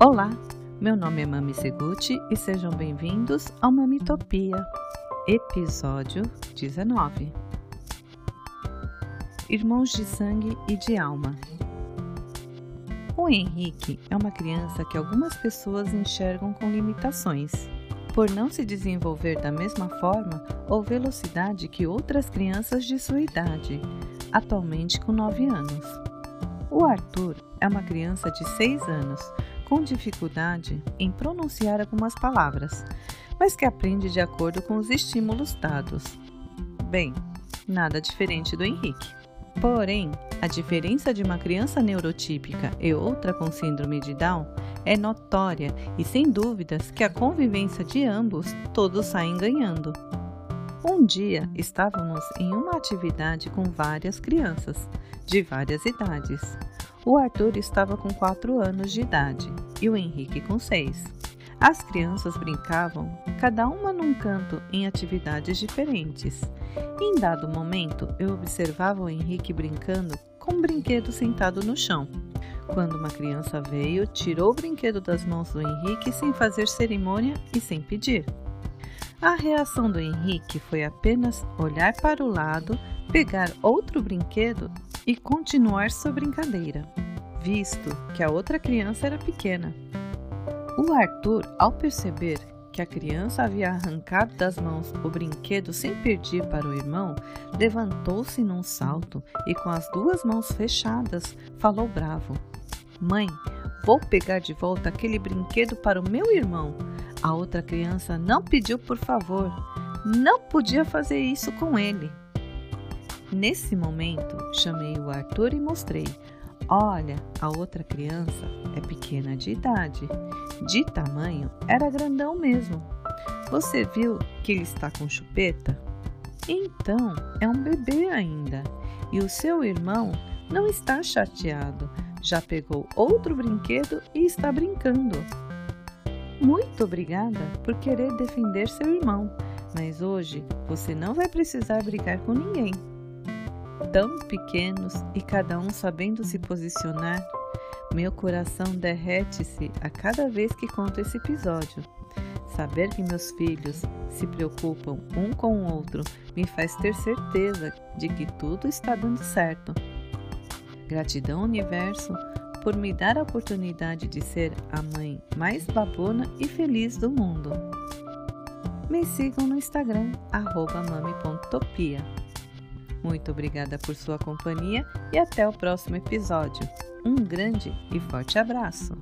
Olá, meu nome é Mami Seguti e sejam bem-vindos ao Mamitopia, episódio 19. Irmãos de sangue e de alma. O Henrique é uma criança que algumas pessoas enxergam com limitações, por não se desenvolver da mesma forma ou velocidade que outras crianças de sua idade, atualmente com 9 anos. O Arthur é uma criança de 6 anos com dificuldade em pronunciar algumas palavras, mas que aprende de acordo com os estímulos dados. Bem, nada diferente do Henrique. Porém, a diferença de uma criança neurotípica e outra com síndrome de Down é notória e sem dúvidas que a convivência de ambos todos saem ganhando. Um dia estávamos em uma atividade com várias crianças, de várias idades. O Arthur estava com 4 anos de idade e o Henrique com 6. As crianças brincavam, cada uma num canto, em atividades diferentes. Em dado momento, eu observava o Henrique brincando com um brinquedo sentado no chão. Quando uma criança veio, tirou o brinquedo das mãos do Henrique sem fazer cerimônia e sem pedir. A reação do Henrique foi apenas olhar para o lado, pegar outro brinquedo e continuar sua brincadeira, visto que a outra criança era pequena. O Arthur, ao perceber que a criança havia arrancado das mãos o brinquedo sem pedir para o irmão, levantou-se num salto e, com as duas mãos fechadas, falou bravo: Mãe, vou pegar de volta aquele brinquedo para o meu irmão. A outra criança não pediu por favor. Não podia fazer isso com ele. Nesse momento, chamei o Arthur e mostrei. Olha, a outra criança é pequena de idade. De tamanho, era grandão mesmo. Você viu que ele está com chupeta? Então, é um bebê ainda. E o seu irmão não está chateado. Já pegou outro brinquedo e está brincando. Muito obrigada por querer defender seu irmão, mas hoje você não vai precisar brigar com ninguém tão pequenos e cada um sabendo se posicionar, meu coração derrete-se a cada vez que conto esse episódio. Saber que meus filhos se preocupam um com o outro me faz ter certeza de que tudo está dando certo. Gratidão, universo, por me dar a oportunidade de ser a mãe mais babona e feliz do mundo. Me sigam no Instagram, mami.topia. Muito obrigada por sua companhia e até o próximo episódio. Um grande e forte abraço!